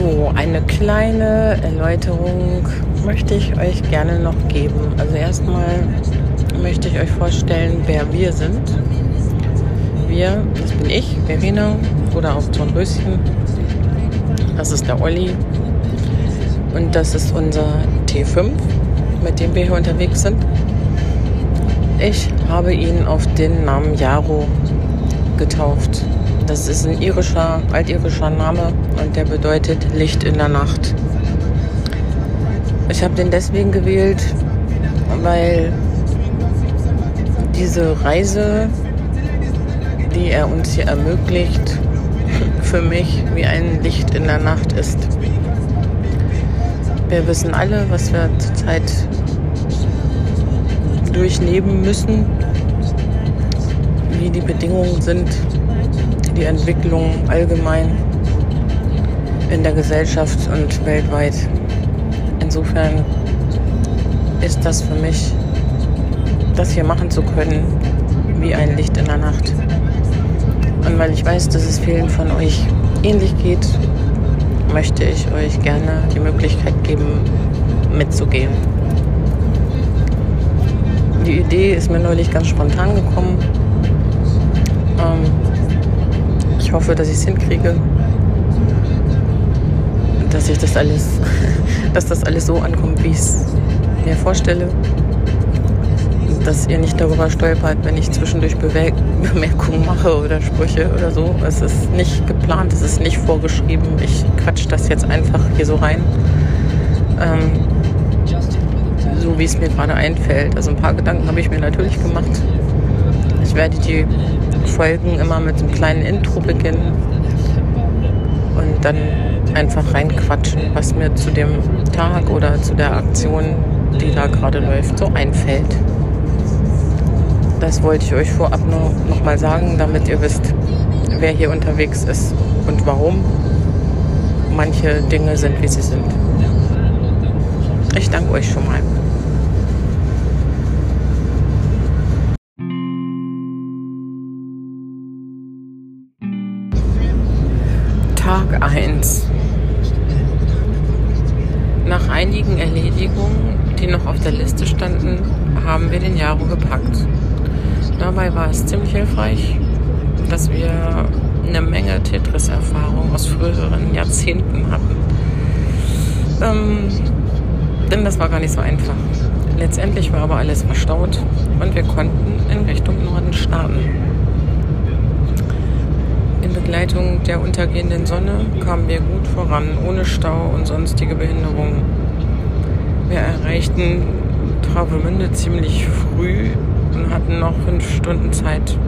So, eine kleine Erläuterung möchte ich euch gerne noch geben. Also erstmal möchte ich euch vorstellen, wer wir sind. Wir, das bin ich, Verena oder auch Dornröschen. Das ist der Olli. Und das ist unser T5, mit dem wir hier unterwegs sind. Ich habe ihn auf den Namen Jaro getauft. Das ist ein irischer, altirischer Name und der bedeutet Licht in der Nacht. Ich habe den deswegen gewählt, weil diese Reise, die er uns hier ermöglicht, für mich wie ein Licht in der Nacht ist. Wir wissen alle, was wir zurzeit durchleben müssen, wie die Bedingungen sind, die Entwicklung allgemein in der Gesellschaft und weltweit. Insofern ist das für mich, das hier machen zu können, wie ein Licht in der Nacht. Und weil ich weiß, dass es vielen von euch ähnlich geht, möchte ich euch gerne die Möglichkeit geben, mitzugehen. Die Idee ist mir neulich ganz spontan gekommen. Ähm, ich hoffe, dass ich es hinkriege, dass ich das alles, dass das alles so ankommt, wie ich es mir vorstelle. Dass ihr nicht darüber stolpert, wenn ich zwischendurch Bewe Bemerkungen mache oder Sprüche oder so. Es ist nicht geplant, es ist nicht vorgeschrieben. Ich quatsch das jetzt einfach hier so rein. Ähm, so wie es mir gerade einfällt. Also ein paar Gedanken habe ich mir natürlich gemacht. Ich werde die Folgen immer mit einem kleinen Intro beginnen und dann einfach reinquatschen, was mir zu dem Tag oder zu der Aktion, die da gerade läuft, so einfällt. Das wollte ich euch vorab nur noch mal sagen, damit ihr wisst, wer hier unterwegs ist und warum manche Dinge sind, wie sie sind. Ich danke euch schon mal. Einigen Erledigungen, die noch auf der Liste standen, haben wir den Jaro gepackt. Dabei war es ziemlich hilfreich, dass wir eine Menge Tetris-Erfahrung aus früheren Jahrzehnten hatten. Ähm, denn das war gar nicht so einfach. Letztendlich war aber alles verstaut und wir konnten in Richtung Norden starten. In Begleitung der untergehenden Sonne kamen wir gut voran, ohne Stau und sonstige Behinderungen. Wir erreichten Travemünde ziemlich früh und hatten noch fünf Stunden Zeit.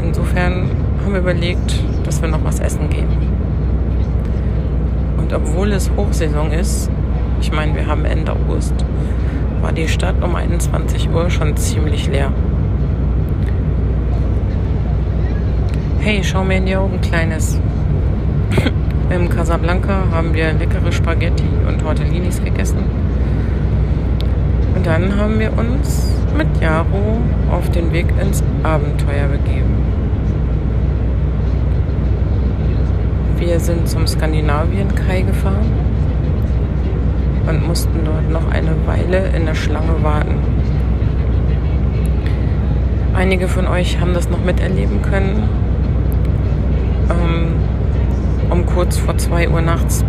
Insofern haben wir überlegt, dass wir noch was essen gehen. Und obwohl es Hochsaison ist, ich meine, wir haben Ende August, war die Stadt um 21 Uhr schon ziemlich leer. Hey, schau mir in die Augen, Kleines. Im Casablanca haben wir leckere Spaghetti und Tortellinis gegessen. Und dann haben wir uns mit Jaro auf den Weg ins Abenteuer begeben. Wir sind zum Skandinavien-Kai gefahren und mussten dort noch eine Weile in der Schlange warten. Einige von euch haben das noch miterleben können ähm, um kurz vor 2 Uhr nachts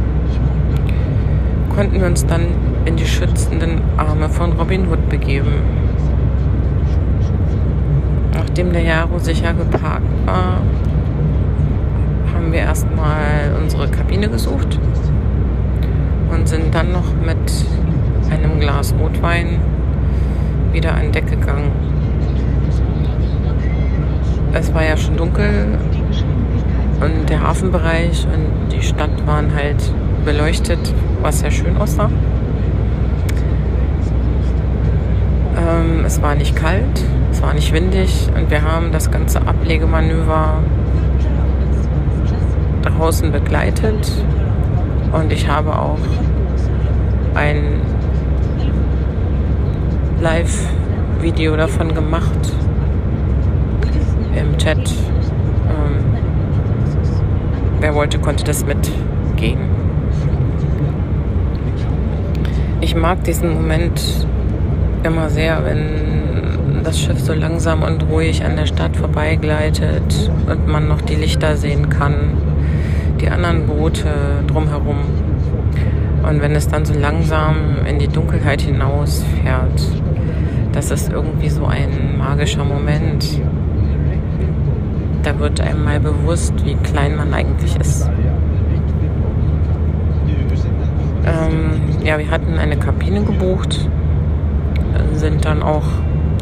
konnten wir uns dann in die schützenden Arme von Robin Hood begeben. Nachdem der Jaro sicher geparkt war, haben wir erstmal unsere Kabine gesucht und sind dann noch mit einem Glas Rotwein wieder an Deck gegangen. Es war ja schon dunkel und der Hafenbereich und die Stadt waren halt beleuchtet, was sehr schön aussah. Ähm, es war nicht kalt, es war nicht windig und wir haben das ganze Ablegemanöver draußen begleitet und ich habe auch ein Live-Video davon gemacht im Chat Wer wollte, konnte das mit gehen. Ich mag diesen Moment immer sehr, wenn das Schiff so langsam und ruhig an der Stadt vorbeigleitet und man noch die Lichter sehen kann, die anderen Boote drumherum. Und wenn es dann so langsam in die Dunkelheit hinausfährt, das ist irgendwie so ein magischer Moment. Da wird einem mal bewusst, wie klein man eigentlich ist. Ähm, ja, wir hatten eine Kabine gebucht, sind dann auch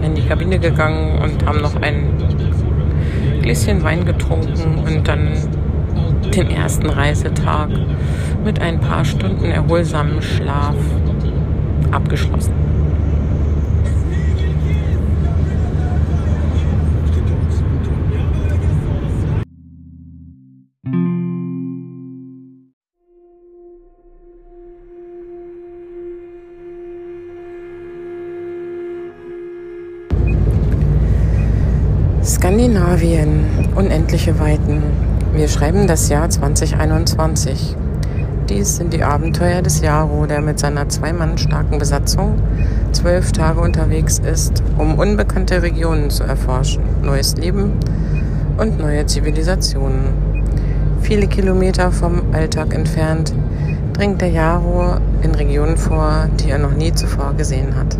in die Kabine gegangen und haben noch ein Gläschen Wein getrunken und dann den ersten Reisetag mit ein paar Stunden erholsamem Schlaf abgeschlossen. Skandinavien, unendliche Weiten. Wir schreiben das Jahr 2021. Dies sind die Abenteuer des Jaro, der mit seiner zwei Mann starken Besatzung zwölf Tage unterwegs ist, um unbekannte Regionen zu erforschen, neues Leben und neue Zivilisationen. Viele Kilometer vom Alltag entfernt dringt der Jaro in Regionen vor, die er noch nie zuvor gesehen hat.